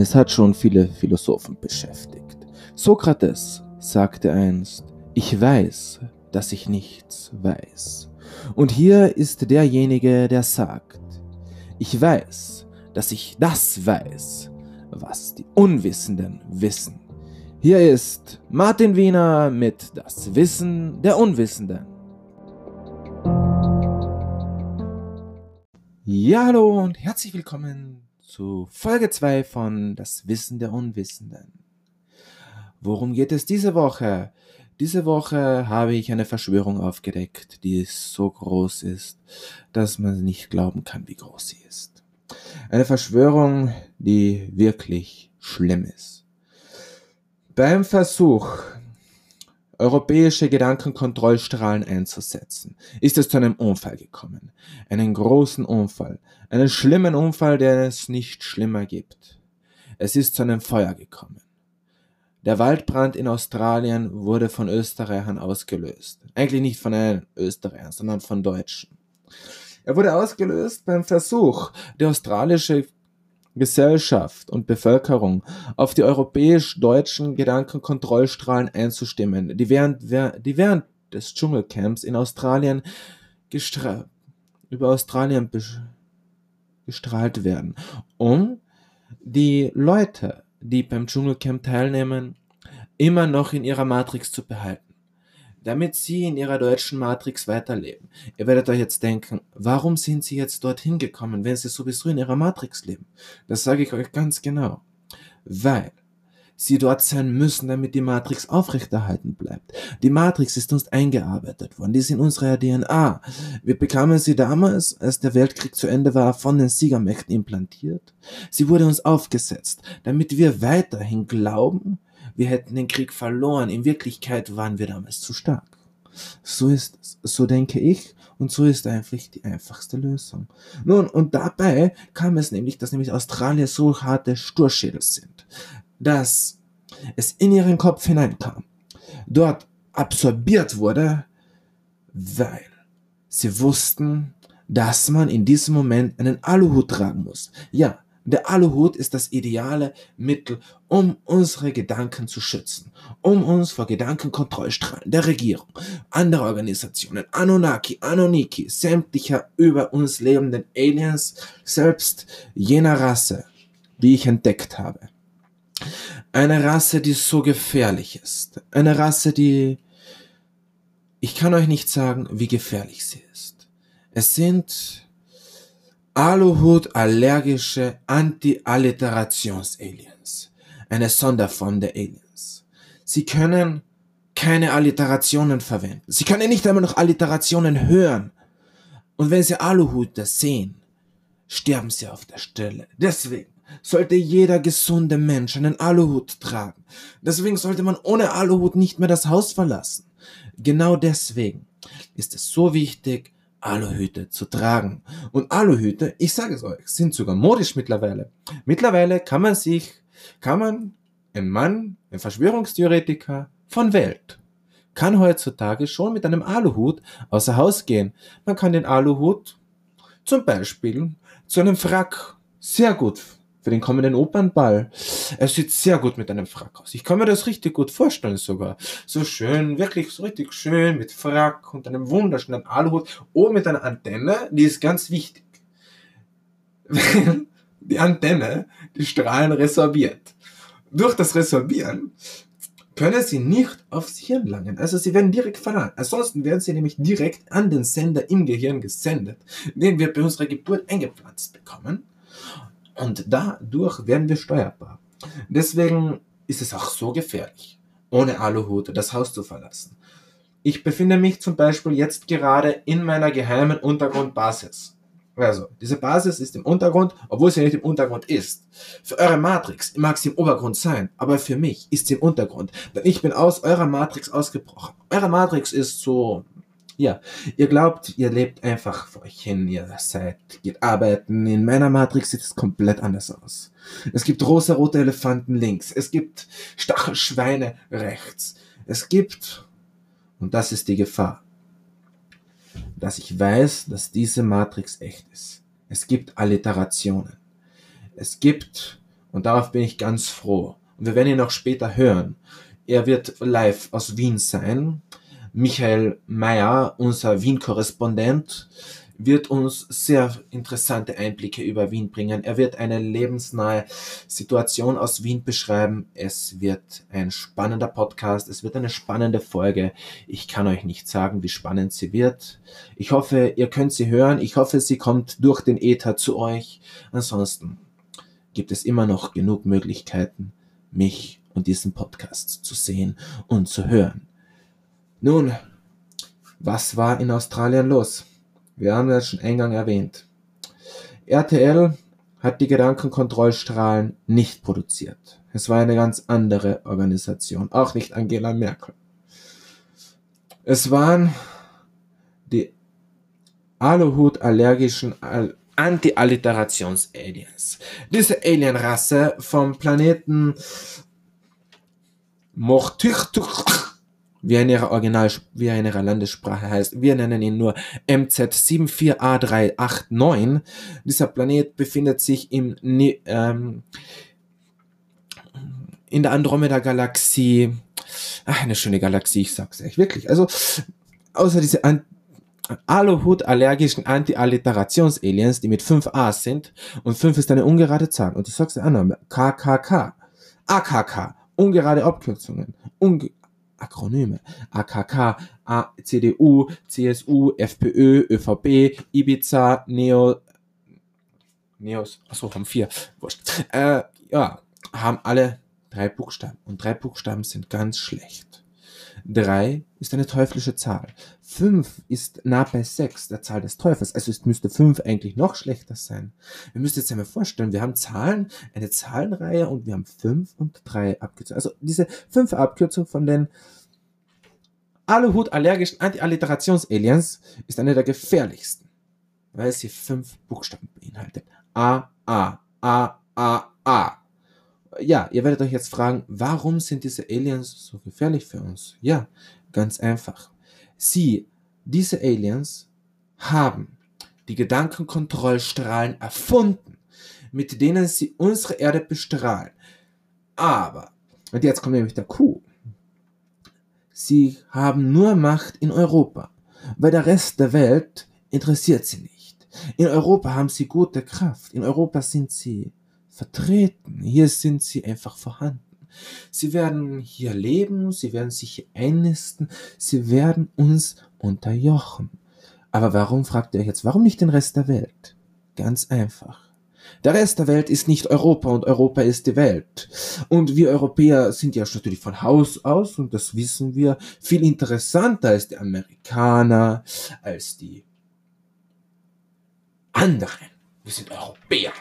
Es hat schon viele Philosophen beschäftigt. Sokrates sagte einst, ich weiß, dass ich nichts weiß. Und hier ist derjenige, der sagt, ich weiß, dass ich das weiß, was die Unwissenden wissen. Hier ist Martin Wiener mit Das Wissen der Unwissenden. Ja, hallo und herzlich willkommen zu Folge 2 von Das Wissen der Unwissenden. Worum geht es diese Woche? Diese Woche habe ich eine Verschwörung aufgedeckt, die so groß ist, dass man nicht glauben kann, wie groß sie ist. Eine Verschwörung, die wirklich schlimm ist. Beim Versuch, europäische Gedankenkontrollstrahlen einzusetzen, ist es zu einem Unfall gekommen. Einen großen Unfall. Einen schlimmen Unfall, der es nicht schlimmer gibt. Es ist zu einem Feuer gekommen. Der Waldbrand in Australien wurde von Österreichern ausgelöst. Eigentlich nicht von einem Österreichern, sondern von Deutschen. Er wurde ausgelöst beim Versuch, die australische Gesellschaft und Bevölkerung auf die europäisch-deutschen Gedankenkontrollstrahlen einzustimmen, die während, die während des Dschungelcamps in Australien über Australien gestrahlt werden, um die Leute, die beim Dschungelcamp teilnehmen, immer noch in ihrer Matrix zu behalten damit sie in ihrer deutschen Matrix weiterleben. Ihr werdet euch jetzt denken, warum sind sie jetzt dorthin gekommen, wenn sie sowieso in ihrer Matrix leben? Das sage ich euch ganz genau. Weil sie dort sein müssen, damit die Matrix aufrechterhalten bleibt. Die Matrix ist uns eingearbeitet worden, die ist in unserer DNA. Wir bekamen sie damals, als der Weltkrieg zu Ende war, von den Siegermächten implantiert. Sie wurde uns aufgesetzt, damit wir weiterhin glauben, wir hätten den Krieg verloren. In Wirklichkeit waren wir damals zu stark. So ist es. So denke ich. Und so ist eigentlich die einfachste Lösung. Nun, und dabei kam es nämlich, dass nämlich Australier so harte Sturschädel sind, dass es in ihren Kopf hineinkam, dort absorbiert wurde, weil sie wussten, dass man in diesem Moment einen Aluhut tragen muss. Ja, der Aluhut ist das ideale Mittel, um unsere Gedanken zu schützen, um uns vor Gedankenkontrollstrahlen der Regierung, anderer Organisationen, Anunnaki, Anuniki, sämtlicher über uns lebenden Aliens, selbst jener Rasse, die ich entdeckt habe. Eine Rasse, die so gefährlich ist. Eine Rasse, die... Ich kann euch nicht sagen, wie gefährlich sie ist. Es sind Aluhut allergische Anti-Alliterations-Aliens. Eine Sonderform der Aliens. Sie können keine Alliterationen verwenden. Sie können nicht einmal noch Alliterationen hören. Und wenn sie Aluhute sehen, sterben sie auf der Stelle. Deswegen sollte jeder gesunde Mensch einen Aluhut tragen. Deswegen sollte man ohne Aluhut nicht mehr das Haus verlassen. Genau deswegen ist es so wichtig, Aluhüte zu tragen. Und Aluhüte, ich sage es euch, sind sogar modisch mittlerweile. Mittlerweile kann man sich, kann man, ein Mann, ein Verschwörungstheoretiker von Welt, kann heutzutage schon mit einem Aluhut außer Haus gehen. Man kann den Aluhut zum Beispiel zu einem Frack sehr gut für den kommenden Opernball. Er sieht sehr gut mit einem Frack aus. Ich kann mir das richtig gut vorstellen sogar. So schön, wirklich so richtig schön mit Frack und einem wunderschönen Aluhut. Oben mit einer Antenne, die ist ganz wichtig. die Antenne die Strahlen resorbiert. Durch das Resorbieren können sie nicht aufs Hirn langen. Also sie werden direkt verladen. Ansonsten werden sie nämlich direkt an den Sender im Gehirn gesendet, den wir bei unserer Geburt eingepflanzt bekommen. Und dadurch werden wir steuerbar. Deswegen ist es auch so gefährlich, ohne Aluhut das Haus zu verlassen. Ich befinde mich zum Beispiel jetzt gerade in meiner geheimen Untergrundbasis. Also, diese Basis ist im Untergrund, obwohl sie nicht im Untergrund ist. Für eure Matrix mag sie im Obergrund sein, aber für mich ist sie im Untergrund, denn ich bin aus eurer Matrix ausgebrochen. Eure Matrix ist so ja, ihr glaubt, ihr lebt einfach vor euch hin, ihr seid, geht arbeiten. In meiner Matrix sieht es komplett anders aus. Es gibt rosa-rote Elefanten links. Es gibt Stachelschweine rechts. Es gibt, und das ist die Gefahr, dass ich weiß, dass diese Matrix echt ist. Es gibt Alliterationen. Es gibt Und darauf bin ich ganz froh. Und wir werden ihn auch später hören. Er wird live aus Wien sein. Michael Meyer, unser Wien-Korrespondent, wird uns sehr interessante Einblicke über Wien bringen. Er wird eine lebensnahe Situation aus Wien beschreiben. Es wird ein spannender Podcast. Es wird eine spannende Folge. Ich kann euch nicht sagen, wie spannend sie wird. Ich hoffe, ihr könnt sie hören. Ich hoffe, sie kommt durch den Äther zu euch. Ansonsten gibt es immer noch genug Möglichkeiten, mich und diesen Podcast zu sehen und zu hören. Nun, was war in Australien los? Wir haben das schon eingang erwähnt. RTL hat die Gedankenkontrollstrahlen nicht produziert. Es war eine ganz andere Organisation, auch nicht Angela Merkel. Es waren die Aluhut-allergischen Anti-Alliterations-Aliens. Diese Alienrasse vom Planeten Mortichtuch, wie in ihrer Original, wie in ihrer Landessprache heißt. Wir nennen ihn nur MZ74A389. Dieser Planet befindet sich im, ähm, in der Andromeda-Galaxie. Eine schöne Galaxie, ich sag's euch wirklich. Also, außer diese An Aluhut-allergischen Anti-Alliterations-Aliens, die mit 5 A sind, und 5 ist eine ungerade Zahl. Und ich sag's dir an, KKK, AKK, ungerade Abkürzungen, unge Akronyme, AKK, A CDU, CSU, FPÖ, ÖVP, Ibiza, Neo, Neos, achso, haben vier, wurscht, äh, ja, haben alle drei Buchstaben. Und drei Buchstaben sind ganz schlecht. 3 ist eine teuflische Zahl. 5 ist nah bei 6, der Zahl des Teufels. Also es müsste 5 eigentlich noch schlechter sein. Wir müssen jetzt einmal vorstellen, wir haben Zahlen, eine Zahlenreihe und wir haben 5 und 3 Abkürzungen. Also diese 5 Abkürzungen von den Aluhut allergischen Anti-Alliterations-Aliens ist eine der gefährlichsten, weil sie 5 Buchstaben beinhaltet. A, A, A, A, A ja, ihr werdet euch jetzt fragen, warum sind diese Aliens so gefährlich für uns? Ja, ganz einfach. Sie, diese Aliens, haben die Gedankenkontrollstrahlen erfunden, mit denen sie unsere Erde bestrahlen. Aber, und jetzt kommt nämlich der Kuh, sie haben nur Macht in Europa, weil der Rest der Welt interessiert sie nicht. In Europa haben sie gute Kraft, in Europa sind sie vertreten. Hier sind sie einfach vorhanden. Sie werden hier leben, sie werden sich hier einnisten, sie werden uns unterjochen. Aber warum, fragt ihr jetzt, warum nicht den Rest der Welt? Ganz einfach. Der Rest der Welt ist nicht Europa und Europa ist die Welt. Und wir Europäer sind ja natürlich von Haus aus, und das wissen wir, viel interessanter als die Amerikaner, als die anderen. Wir sind Europäer.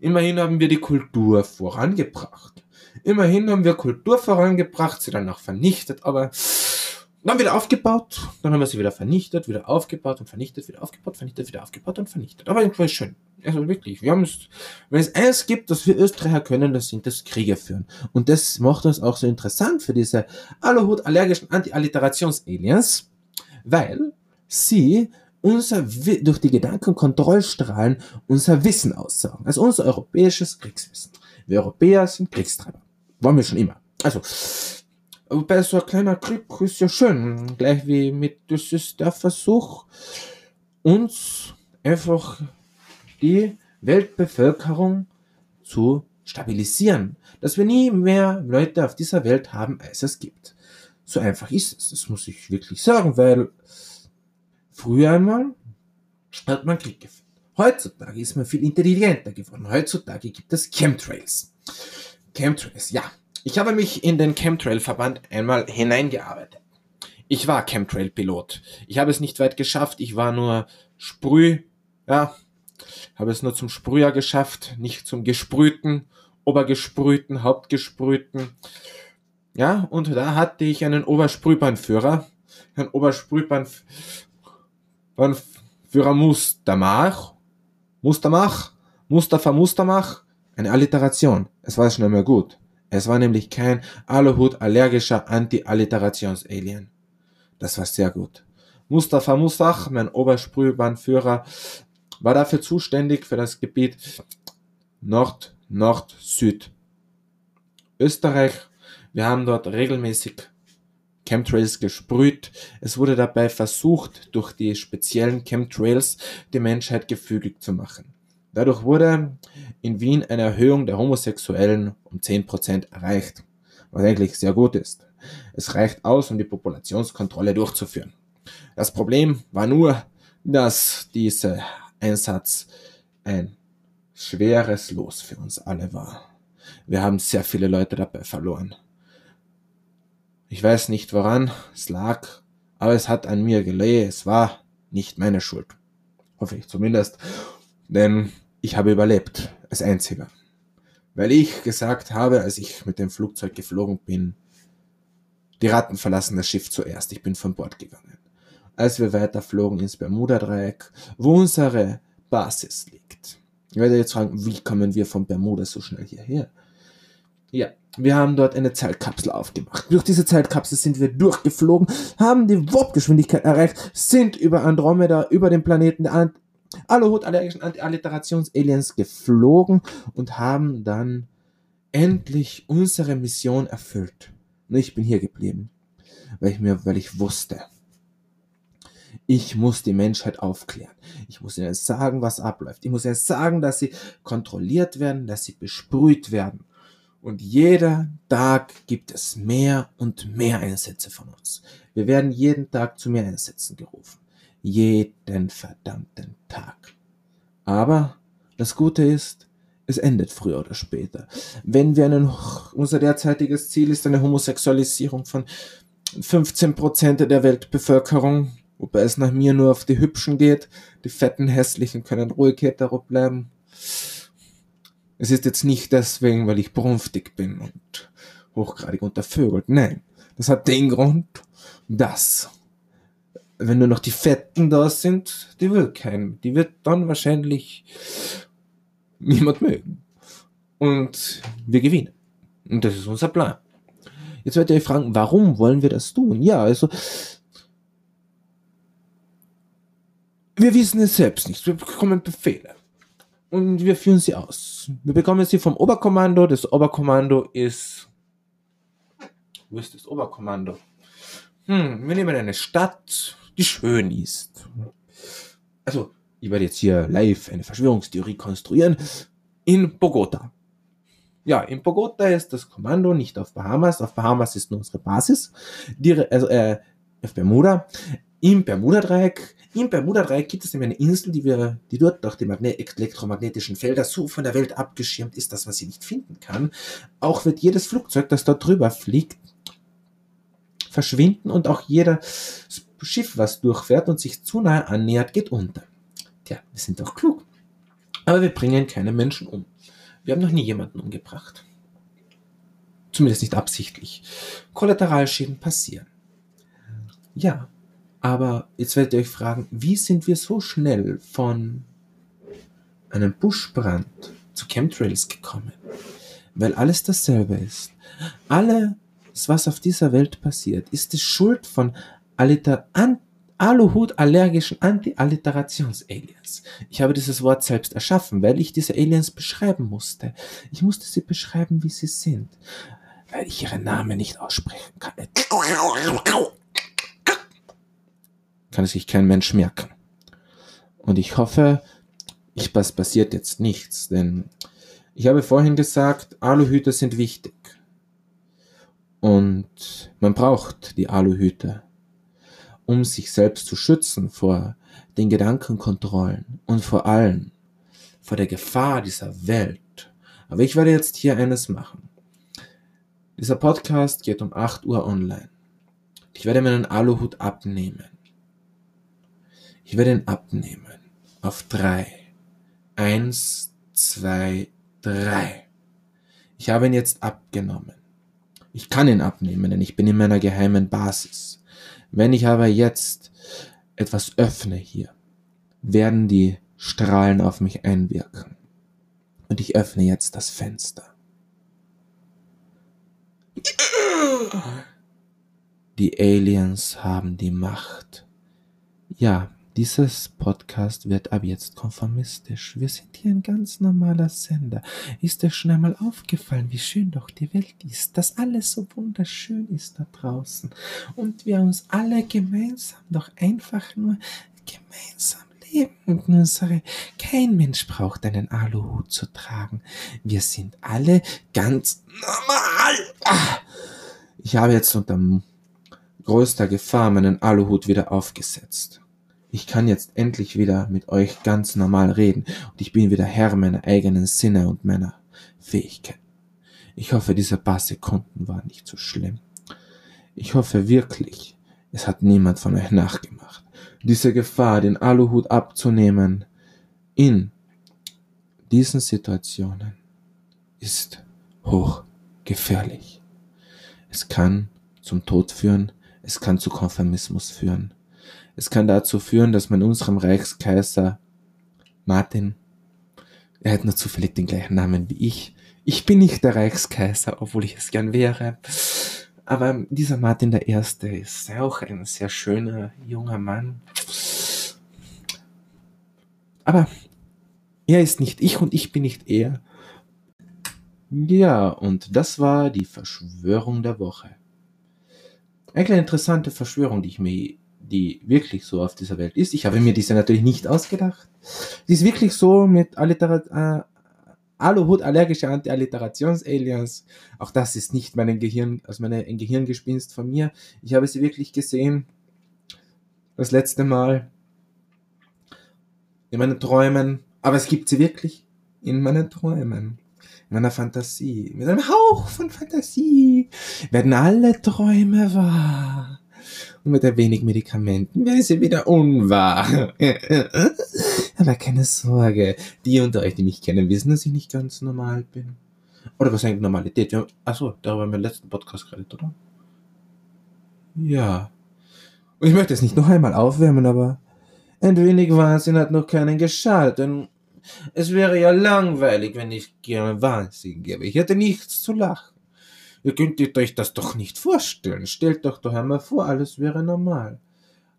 Immerhin haben wir die Kultur vorangebracht. Immerhin haben wir Kultur vorangebracht, sie dann auch vernichtet, aber dann wieder aufgebaut, dann haben wir sie wieder vernichtet, wieder aufgebaut und vernichtet, wieder aufgebaut, vernichtet, wieder aufgebaut und vernichtet. Aber irgendwie schön. Also wirklich, wir haben es, wenn es eins gibt, das wir Österreicher können, das sind das Kriege führen. Und das macht uns auch so interessant für diese Aluhut allergischen Anti-Alliterations-Aliens, weil sie unser, durch die Gedankenkontrollstrahlen unser Wissen aussaugen. Also unser europäisches Kriegswissen. Wir Europäer sind Kriegstreiber. Wollen wir schon immer. Also, bei so ein kleiner Krieg ist ja schön. Gleich wie mit, das ist der Versuch, uns einfach die Weltbevölkerung zu stabilisieren. Dass wir nie mehr Leute auf dieser Welt haben, als es gibt. So einfach ist es. Das muss ich wirklich sagen, weil Früher einmal hat man Krieg geführt. Heutzutage ist man viel intelligenter geworden. Heutzutage gibt es Chemtrails. Chemtrails, ja. Ich habe mich in den Chemtrail-Verband einmal hineingearbeitet. Ich war Chemtrail-Pilot. Ich habe es nicht weit geschafft. Ich war nur Sprüh, ja, habe es nur zum Sprüher geschafft, nicht zum Gesprühten, Obergesprühten, Hauptgesprühten. Ja, und da hatte ich einen Obersprühbahnführer, einen Obersprühbahnführer, von Führer Mustamach, Mustamach, Mustafa Mustamach, eine Alliteration. Es war schon einmal gut. Es war nämlich kein Aluhut allergischer Anti-Alliterations-Alien. Das war sehr gut. Mustafa Mustach, mein Obersprühbahnführer, war dafür zuständig für das Gebiet Nord Nord, Süd. Österreich, wir haben dort regelmäßig Chemtrails gesprüht. Es wurde dabei versucht, durch die speziellen Chemtrails die Menschheit gefügig zu machen. Dadurch wurde in Wien eine Erhöhung der Homosexuellen um 10% erreicht, was eigentlich sehr gut ist. Es reicht aus, um die Populationskontrolle durchzuführen. Das Problem war nur, dass dieser Einsatz ein schweres Los für uns alle war. Wir haben sehr viele Leute dabei verloren. Ich weiß nicht woran es lag, aber es hat an mir gelegen. Es war nicht meine Schuld. Hoffe ich zumindest. Denn ich habe überlebt, als einziger. Weil ich gesagt habe, als ich mit dem Flugzeug geflogen bin, die Ratten verlassen das Schiff zuerst. Ich bin von Bord gegangen. Als wir weiterflogen ins Bermuda-Dreieck, wo unsere Basis liegt. Ich werde jetzt fragen, wie kommen wir von Bermuda so schnell hierher? Ja, wir haben dort eine Zeitkapsel aufgemacht. Durch diese Zeitkapsel sind wir durchgeflogen, haben die Warpgeschwindigkeit erreicht, sind über Andromeda, über den Planeten der Aluhut allergischen Anti-Alliterations-Aliens geflogen und haben dann endlich unsere Mission erfüllt. Und ich bin hier geblieben, weil ich mir, weil ich wusste, ich muss die Menschheit aufklären. Ich muss ihnen sagen, was abläuft. Ich muss ihnen sagen, dass sie kontrolliert werden, dass sie besprüht werden. Und jeder Tag gibt es mehr und mehr Einsätze von uns. Wir werden jeden Tag zu mehr Einsätzen gerufen. Jeden verdammten Tag. Aber das Gute ist, es endet früher oder später. Wenn wir einen, unser derzeitiges Ziel ist eine Homosexualisierung von 15% der Weltbevölkerung, wobei es nach mir nur auf die Hübschen geht. Die fetten, hässlichen können ruhig hetero bleiben. Es ist jetzt nicht deswegen, weil ich brunftig bin und hochgradig untervögelt. Nein, das hat den Grund, dass wenn nur noch die Fetten da sind, die will kein, die wird dann wahrscheinlich niemand mögen. Und wir gewinnen. Und das ist unser Plan. Jetzt werdet ihr euch fragen, warum wollen wir das tun? Ja, also, wir wissen es selbst nicht. Wir bekommen Befehle und wir führen sie aus. Wir bekommen sie vom Oberkommando. Das Oberkommando ist. Wo ist das Oberkommando? Hm, wir nehmen eine Stadt, die schön ist. Also, ich werde jetzt hier live eine Verschwörungstheorie konstruieren. In Bogota. Ja, in Bogota ist das Kommando nicht auf Bahamas. Auf Bahamas ist nur unsere Basis. Die, also, äh, auf Bermuda. Im Bermuda-Dreieck im Bermuda-Dreieck gibt es nämlich eine Insel, die wir, die dort durch die Magne elektromagnetischen Felder so von der Welt abgeschirmt ist, dass man sie nicht finden kann. Auch wird jedes Flugzeug, das dort drüber fliegt, verschwinden und auch jeder Schiff, was durchfährt und sich zu nahe annähert, geht unter. Tja, wir sind doch klug. Aber wir bringen keine Menschen um. Wir haben noch nie jemanden umgebracht. Zumindest nicht absichtlich. Kollateralschäden passieren. Ja, aber jetzt werdet ihr euch fragen, wie sind wir so schnell von einem Buschbrand zu Chemtrails gekommen? Weil alles dasselbe ist. Alles, was auf dieser Welt passiert, ist die Schuld von Aluhut-allergischen Anti-Alliterations-Aliens. Ich habe dieses Wort selbst erschaffen, weil ich diese Aliens beschreiben musste. Ich musste sie beschreiben, wie sie sind, weil ich ihre Namen nicht aussprechen kann kann sich kein Mensch merken. Und ich hoffe, ich, was passiert jetzt nichts, denn ich habe vorhin gesagt, Aluhüte sind wichtig. Und man braucht die Aluhüte, um sich selbst zu schützen vor den Gedankenkontrollen und vor allem vor der Gefahr dieser Welt. Aber ich werde jetzt hier eines machen. Dieser Podcast geht um 8 Uhr online. Ich werde meinen Aluhut abnehmen. Ich werde ihn abnehmen. Auf drei. Eins, zwei, drei. Ich habe ihn jetzt abgenommen. Ich kann ihn abnehmen, denn ich bin in meiner geheimen Basis. Wenn ich aber jetzt etwas öffne hier, werden die Strahlen auf mich einwirken. Und ich öffne jetzt das Fenster. Die Aliens haben die Macht. Ja, Dieses Podcast wird ab jetzt konformistisch. Wir sind hier ein ganz normaler Sender. Ist euch schon einmal aufgefallen, wie schön doch die Welt ist, dass alles so wunderschön ist da draußen und wir uns alle gemeinsam doch einfach nur gemeinsam leben kein Mensch braucht einen Aluhut zu tragen. Wir sind alle ganz normal. Ah. Ich habe jetzt unter größter Gefahr meinen Aluhut wieder aufgesetzt. Ich kann jetzt endlich wieder mit euch ganz normal reden und ich bin wieder Herr meiner eigenen Sinne und meiner Fähigkeit. Ich hoffe, diese paar Sekunden waren nicht so schlimm. Ich hoffe wirklich, es hat niemand von euch nachgemacht. Diese Gefahr, den Aluhut abzunehmen, in diesen Situationen ist hochgefährlich. Es kann zum Tod führen, es kann zu Konformismus führen, es kann dazu führen, dass man unserem Reichskaiser Martin, er hat nur zufällig den gleichen Namen wie ich. Ich bin nicht der Reichskaiser, obwohl ich es gern wäre. Aber dieser Martin der Erste ist auch ein sehr schöner junger Mann. Aber er ist nicht ich und ich bin nicht er. Ja, und das war die Verschwörung der Woche. Eine kleine interessante Verschwörung, die ich mir die wirklich so auf dieser Welt ist. Ich habe mir diese natürlich nicht ausgedacht. Die ist wirklich so mit Alliterat äh, Aluhut allergische Anti-Alliterations-Aliens. Auch das ist nicht mein Gehirn, also meine, ein Gehirngespinst von mir. Ich habe sie wirklich gesehen. Das letzte Mal. In meinen Träumen. Aber es gibt sie wirklich in meinen Träumen. In meiner Fantasie. Mit einem Hauch von Fantasie werden alle Träume wahr und mit ein wenig Medikamenten wäre sie wieder unwahr. Aber keine Sorge, die unter euch, die mich kennen, wissen, dass ich nicht ganz normal bin. Oder was eigentlich Normalität? Wir haben, achso, darüber haben wir im letzten Podcast geredet, oder? Ja. Und ich möchte es nicht noch einmal aufwärmen, aber ein wenig Wahnsinn hat noch keinen geschadet, denn es wäre ja langweilig, wenn ich gerne Wahnsinn gäbe. Ich hätte nichts zu lachen. Ihr könntet euch das doch nicht vorstellen. Stellt euch doch einmal vor, alles wäre normal.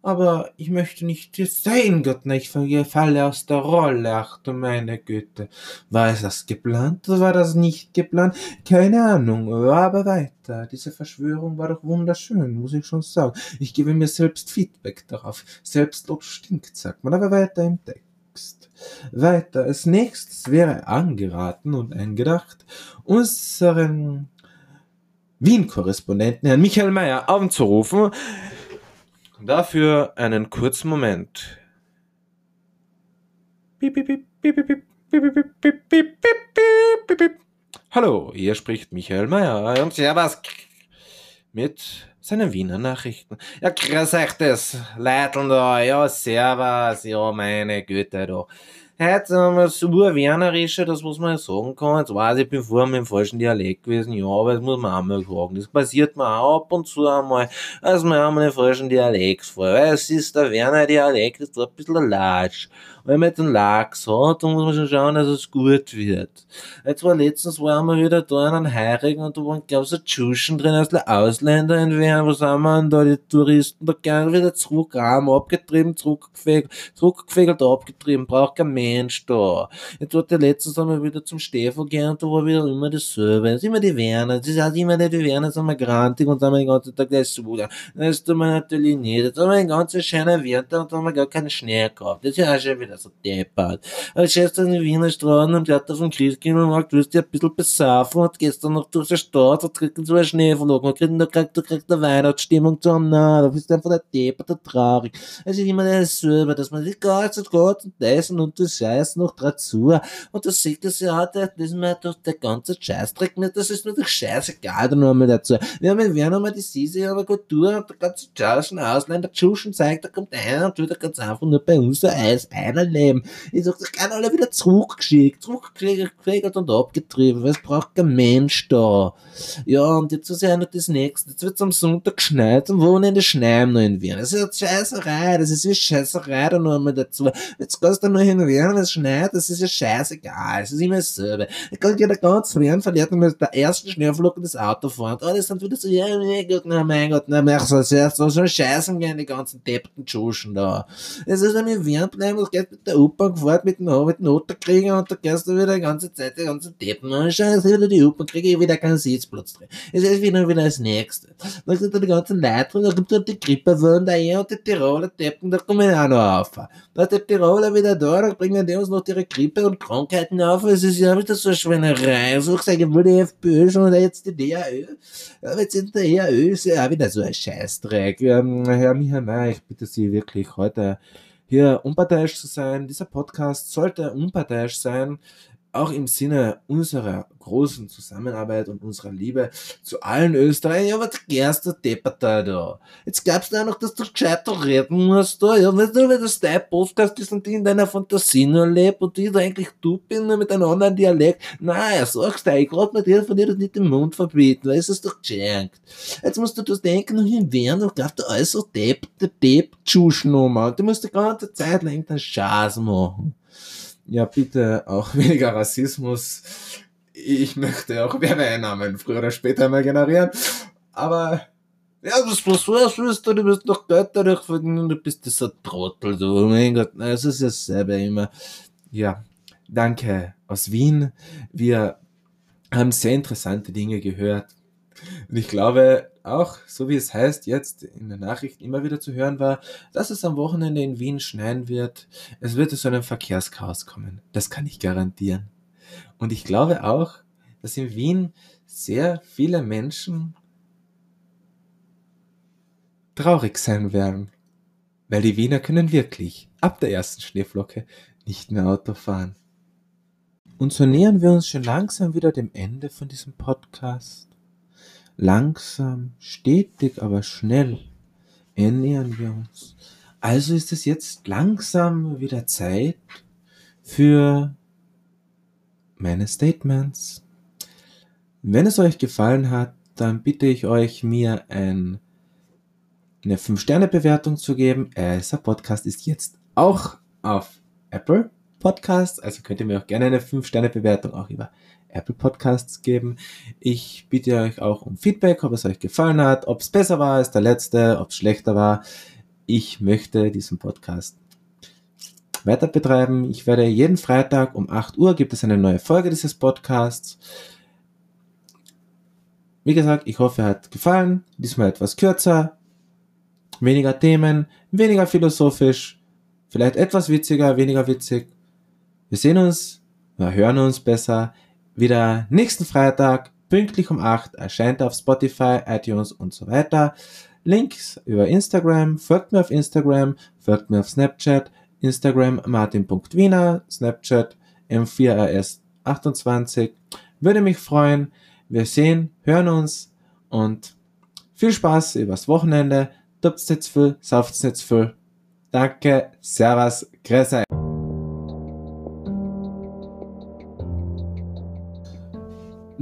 Aber ich möchte nicht jetzt sein, Gott, ich falle aus der Rolle, ach du meine Güte. War es das geplant oder war das nicht geplant? Keine Ahnung, aber weiter. Diese Verschwörung war doch wunderschön, muss ich schon sagen. Ich gebe mir selbst Feedback darauf. Selbstlob stinkt, sagt man, aber weiter im Text. Weiter. Als nächstes wäre angeraten und eingedacht, unseren Wien-Korrespondenten Herrn Michael Mayer anzurufen. Dafür einen kurzen Moment. Hallo, hier spricht Michael Mayer und Servus mit seinen Wiener Nachrichten. Ja, grüß euch das, Leiteln da, ja, Servus, ja, meine Güte, doch. Heute haben wir so Wernerische, das was man sagen kann. Jetzt weiß ich, ich bin vorher mit dem falschen Dialekt gewesen, ja, aber das muss man auch mal sagen. Das passiert mir auch ab und zu einmal, dass man einmal den falschen Dialekt vor. Weil es ist der Werner Dialekt, ist da ein bisschen latsch wenn man den Lachs hat, dann muss man schon schauen, dass es gut wird. Jetzt war letztens waren wir wieder da in einem Heirigen und da waren, glaub ich, so Tschuschen drin, als Ausländer in Wien, wo sind wir denn da, die Touristen da gerne wieder zurück, arm abgetrieben, zurückgefegelt, zurückgefegelt, abgetrieben, braucht kein Mensch da. Jetzt war der letztens einmal wieder zum Stefan gehen und da war wieder immer dasselbe. Es ist immer die Werner, das ist immer nicht die Werner, sind wir grantig und sind wir den ganzen Tag das so. Das tun wir natürlich nicht. Jetzt haben wir einen ganzen schönen Winter und haben wir gar keinen Schnee gehabt. Das ist ja auch schon wieder so deppert. Aber scheiß in die Wiener Straßen hat auf dem Christkindlmarkt, wirst du ein bisschen besaufen und gestern noch durch die Stadt und kriegst so einen Schneeflug und kriegst, du kriegst, du kriegst eine Weihnachtsstimmung zu na, da bist du einfach der deppert, der traurig. Es ist immer dasselbe, dass man die ganze Gott und dessen und das Scheiß noch dazu. Und das sieht das ja auch, das ist mir doch der ganze Scheißdreck nicht, das ist mir doch scheißegal, da noch einmal dazu. Wir haben in Wien nochmal die Sisi aber Kultur und der ganze Charles Ausländer Tschuschen zeigt, da kommt einer und tut ganz einfach nur bei uns so Eis ein leben. Ich sag, das kann alle wieder zurückgeschickt, zurückgekriegt und abgetrieben, weil es braucht kein Mensch da. Ja, und jetzt ist ja noch das nächste. Jetzt wird's am Sonntag geschneit, am Wochenende schneien noch in Wien. Das ist ja Scheißerei, das ist ja Scheißerei da noch einmal dazu. Jetzt gehst du noch in Wenn es schneit, das ist ja scheißegal, es ist immer dasselbe. Da kann ja ganz Wien verliert mit der ersten Schneeflocke das Auto fahren. Und alles dann wieder so, ja, mein Gott, na, mein Gott, na, mach so, so, so, so scheißen gehen die ganzen deppten Tschuschen da. Es ist einmal Wien bleiben, du gehst mit der U-Bahn gefahren, mit dem, dem Noterkrieger und da gehst du wieder die ganze Zeit die ganzen Deppen. Und scheiße, wieder die U-Bahn, kriege ich wieder keinen Sitzplatz drin. Es ist wieder, wieder das Nächste. Da sind da die ganzen Leute drin, da gibt es die Grippewellen da her und die Tiroler Deppen, da kommen auch noch auf. Da ist der Tiroler wieder da, da bringen die uns noch ihre Grippe und Krankheiten auf. Es ist ja wieder so eine Schweinerei. So gesagt, wo die FPÖ schon oder jetzt die DAÖ. Aber jetzt in der DAÖ ist ja wieder so ein Scheißdreck. Ähm, Herr Mayer, ich bitte Sie wirklich heute hier unparteiisch zu sein. Dieser Podcast sollte unparteiisch sein auch im Sinne unserer großen Zusammenarbeit und unserer Liebe zu allen Österreichern, ja, was gärst du Depperter da? Jetzt glaubst du auch noch, dass du gescheiter reden musst da, ja, weißt du, wenn das dein Podcast ist und die in deiner Fantasie nur lebt und die da eigentlich du bin, nur mit einem anderen Dialekt, naja, sagst du, ich grad mit dir von dir das nicht den Mund verbieten, weil es ist doch geschenkt. Jetzt musst du das denken, in Wien, du glaubst du alles so Depp, Depp, Tschuschnummer, du musst die ganze Zeit lang den Schaß machen ja, bitte auch weniger Rassismus. Ich möchte auch Werbeeinnahmen früher oder später mal generieren. Aber ja, das was was willst du? Du bist Geld dadurch verdienen, du bist dieser Trottel, du. Oh mein Gott, es ist ja selber immer. Ja, danke aus Wien. Wir haben sehr interessante Dinge gehört. Und ich glaube auch, so wie es heißt, jetzt in der Nachricht immer wieder zu hören war, dass es am Wochenende in Wien schneien wird. Es wird zu einem Verkehrschaos kommen. Das kann ich garantieren. Und ich glaube auch, dass in Wien sehr viele Menschen traurig sein werden. Weil die Wiener können wirklich ab der ersten Schneeflocke nicht mehr Auto fahren. Und so nähern wir uns schon langsam wieder dem Ende von diesem Podcast. Langsam, stetig, aber schnell ernähren wir uns. Also ist es jetzt langsam wieder Zeit für meine Statements. Wenn es euch gefallen hat, dann bitte ich euch, mir ein, eine 5-Sterne-Bewertung zu geben. Äh, dieser Podcast ist jetzt auch auf Apple Podcasts, also könnt ihr mir auch gerne eine 5-Sterne-Bewertung auch über Apple Podcasts geben. Ich bitte euch auch um Feedback, ob es euch gefallen hat, ob es besser war als der letzte, ob es schlechter war. Ich möchte diesen Podcast weiter betreiben. Ich werde jeden Freitag um 8 Uhr gibt es eine neue Folge dieses Podcasts. Wie gesagt, ich hoffe, er hat gefallen. Diesmal etwas kürzer, weniger Themen, weniger philosophisch, vielleicht etwas witziger, weniger witzig. Wir sehen uns, wir hören uns besser wieder nächsten Freitag, pünktlich um 8, erscheint auf Spotify, iTunes und so weiter. Links über Instagram, folgt mir auf Instagram, folgt mir auf Snapchat, Instagram martin.wiener, Snapchat m4rs28. Würde mich freuen. Wir sehen, hören uns und viel Spaß übers Wochenende. Tupft's jetzt viel, sauft's jetzt viel. Danke, Servus, Grüße.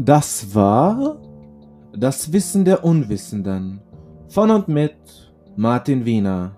Das war das Wissen der Unwissenden von und mit Martin Wiener.